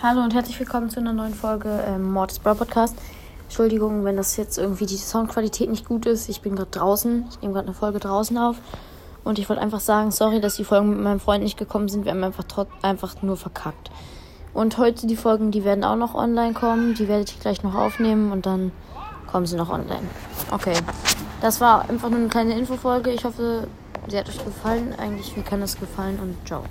Hallo und herzlich willkommen zu einer neuen Folge ähm, Mortis Bra Podcast. Entschuldigung, wenn das jetzt irgendwie die Soundqualität nicht gut ist. Ich bin gerade draußen. Ich nehme gerade eine Folge draußen auf. Und ich wollte einfach sagen, sorry, dass die Folgen mit meinem Freund nicht gekommen sind. Wir haben einfach, einfach nur verkackt. Und heute die Folgen, die werden auch noch online kommen. Die werde ich gleich noch aufnehmen und dann kommen sie noch online. Okay. Das war einfach nur eine kleine Infofolge. Ich hoffe, sie hat euch gefallen. Eigentlich, mir kann das gefallen und ciao.